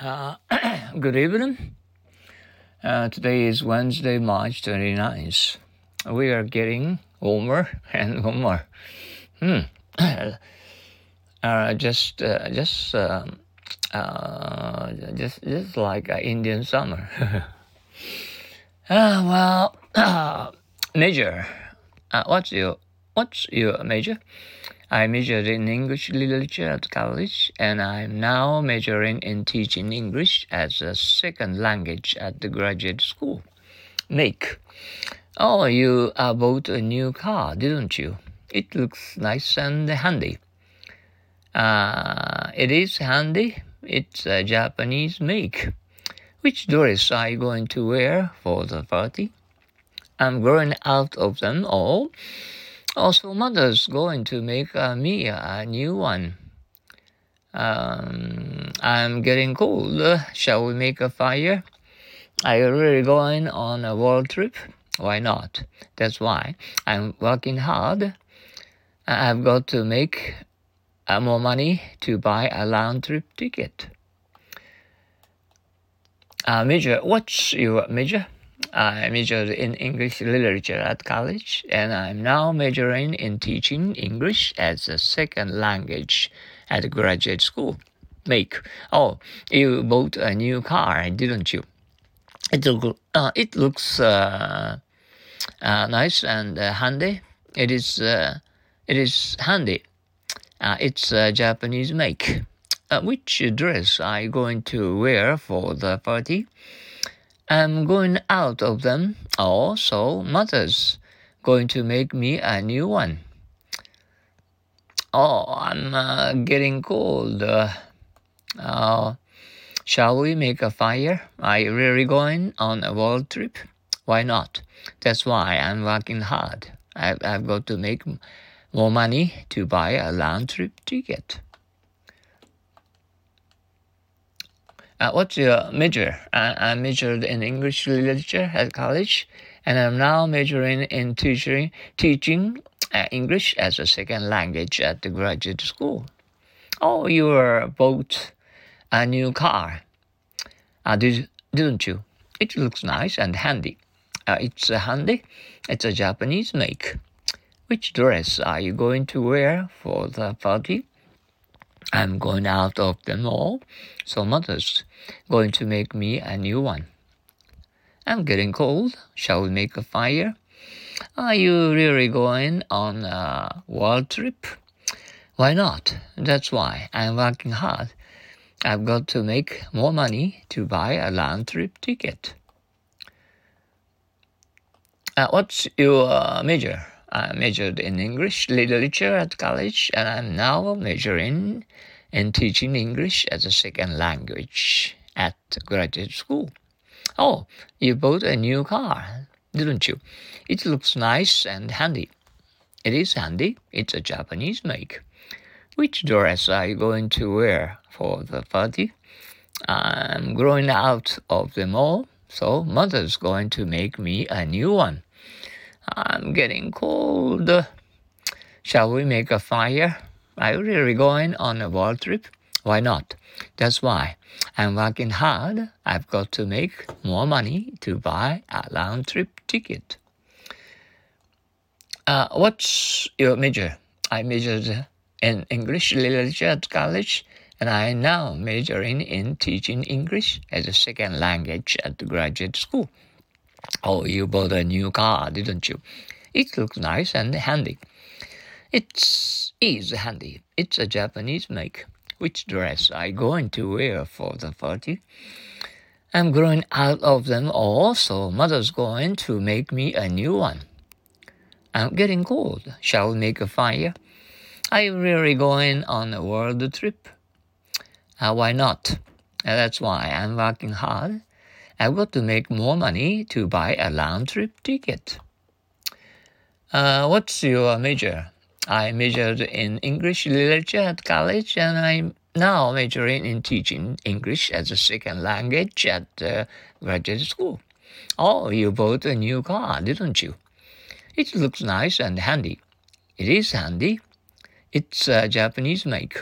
Uh, good evening. Uh, today is Wednesday, March 29th. We are getting warmer and warmer. Hmm. uh, just, uh, just, um, uh, just, just like Indian summer. uh, well, uh, major. Uh, what's your, what's your major? I majored in English literature at college, and I'm now majoring in teaching English as a second language at the graduate school. Make. Oh, you uh, bought a new car, didn't you? It looks nice and handy. Uh, it is handy. It's a Japanese make. Which dress are you going to wear for the party? I'm growing out of them all. Also, mother's going to make uh, me a new one. Um, I'm getting cold. Shall we make a fire? Are you really going on a world trip? Why not? That's why I'm working hard. I've got to make uh, more money to buy a round trip ticket. Uh, major, what's your major? I majored in English literature at college, and I'm now majoring in teaching English as a second language at graduate school. Make. Oh, you bought a new car, didn't you? It, look, uh, it looks uh, uh, nice and uh, handy. It is, uh, it is handy. Uh, it's a Japanese make. which dress are you going to wear for the party? I'm going out of them. Also, mother's going to make me a new one. Oh, I'm uh, getting cold. Uh, uh, shall we make a fire? Are you really going on a world trip? Why not? That's why I'm working hard. I've, I've got to make more money to buy a round trip ticket. Uh, what's your major? I, I majored in English literature at college, and I'm now majoring in teaching teaching uh, English as a second language at the graduate school. Oh, you bought a new car, uh, did, didn't you? It looks nice and handy. Uh, it's a handy. It's a Japanese make. Which dress are you going to wear for the party? I'm going out of them all, so mother's going to make me a new one. I'm getting cold. Shall we make a fire? Are you really going on a world trip? Why not? That's why I'm working hard. I've got to make more money to buy a round trip ticket. Uh, what's your uh, major? I majored in English literature at college, and I'm now majoring in teaching English as a second language at graduate school. Oh, you bought a new car, didn't you? It looks nice and handy. It is handy. It's a Japanese make. Which dress are you going to wear for the party? I'm growing out of them all, so mother's going to make me a new one. I'm getting cold. Shall we make a fire? Are you really going on a world trip? Why not? That's why I'm working hard. I've got to make more money to buy a round trip ticket. Uh, what's your major? I majored in English literature at college, and I am now majoring in teaching English as a second language at the graduate school. Oh, you bought a new car, didn't you? It looks nice and handy. It is handy. It's a Japanese make. Which dress you going to wear for the party? I'm growing out of them all, so mother's going to make me a new one. I'm getting cold. Shall we make a fire? You really going on a world trip? Uh, why not? That's why I'm working hard I've got to make more money to buy a round trip ticket. Uh, what's your major? I majored in English literature at college, and I'm now majoring in teaching English as a second language at uh, graduate school. Oh, you bought a new car, didn't you? It looks nice and handy. It is handy. It's a Japanese make.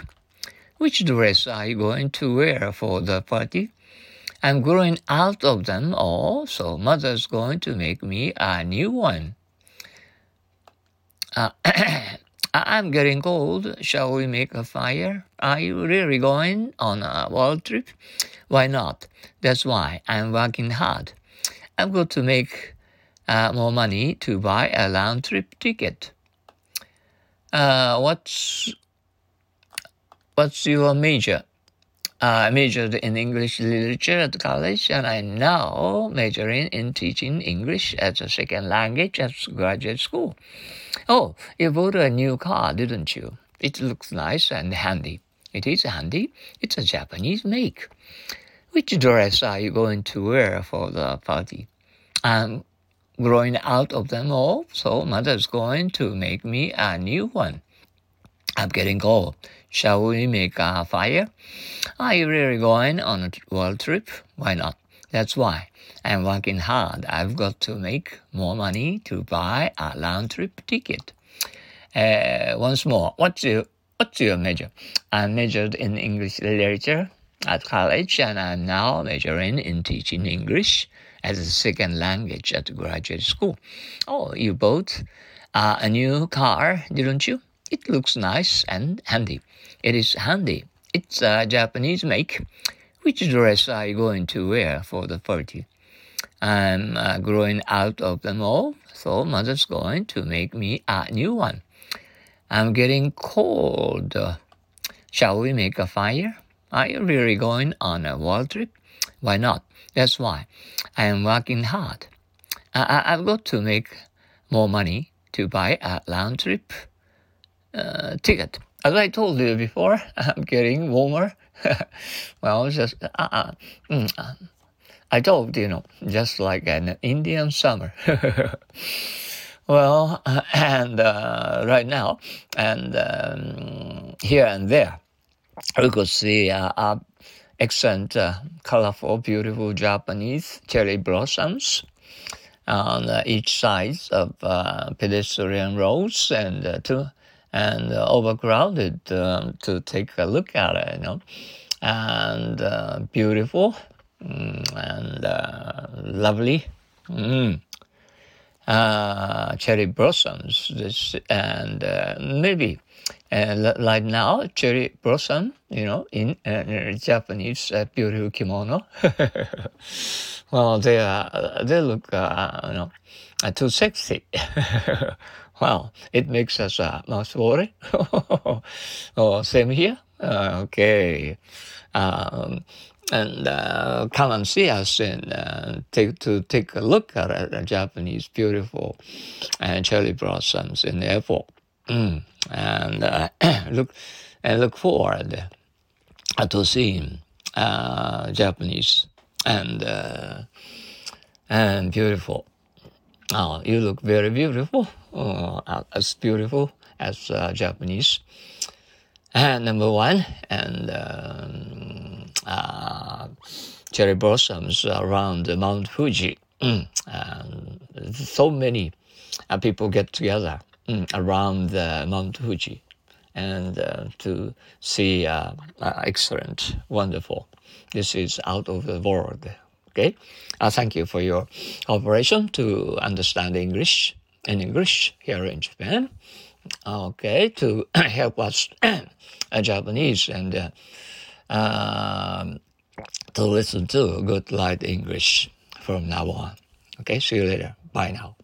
Which dress are you going to wear for the party? I'm growing out of them all, so mother's going to make me a new one. Uh, I'm getting cold. Shall we make a fire? Are you really going on a world trip? Why not? That's why I'm working hard. I'm going to make uh, more money to buy a round trip ticket. Uh, what's what's your major? Uh, I majored in English literature at college, and I'm now majoring in teaching English as a second language at graduate school. Oh, you bought a new car, didn't you? It looks nice and handy. It is handy. It's a Japanese make. Which dress are you going to wear for the party? I'm growing out of them all, so mother's going to make me a new one. I'm getting cold. Shall we make a fire? Are you really going on a world trip? Why not? That's why I'm working hard. I've got to make more money to buy a round trip ticket. Uh, once more, what's your what's your major? I majored in English literature at college, and I'm now majoring in teaching English as a second language at graduate school. Oh, you bought uh, a new car, didn't you? It looks nice and handy. It is handy. It's a Japanese make. Which dress are you going to wear for the party? I'm uh, growing out of them all, so mother's going to make me a new one. I'm getting cold. Shall we make a fire? Are you really going on a world trip? Why not? That's why I am working hard. I, I've got to make more money to buy a round trip uh, ticket. As I told you before, I'm getting warmer. well, just uh, uh, mm, uh, I told you know, just like an Indian summer. well, and uh, right now, and um, here and there, we could see uh, excellent, uh, colorful, beautiful Japanese cherry blossoms on each side of pedestrian roads and two and uh, overcrowded um, to take a look at it, you know, and uh, beautiful mm, and uh, lovely. Mm. Uh, cherry blossoms, this, and uh, maybe uh, like now, cherry blossom, you know, in Japanese beautiful kimono. well, they are, they look, you know, too sexy. Well, it makes us uh, worry. oh, same here. Uh, okay. Um, and uh, come and see us and uh, take to take a look at uh, Japanese beautiful uh, cherry blossoms in the airport. Mm. And uh, look and look forward uh, to seeing Japanese and and beautiful. Oh, you look very beautiful uh, as beautiful as uh, Japanese. And number one, and um, uh, cherry blossoms around Mount Fuji. Mm, so many uh, people get together mm, around Mount Fuji and uh, to see uh, excellent, wonderful. This is out of the world. Okay, thank you for your cooperation to understand English in English here in Japan. Okay, to help us uh, Japanese and uh, um, to listen to good light English from now on. Okay, see you later. Bye now.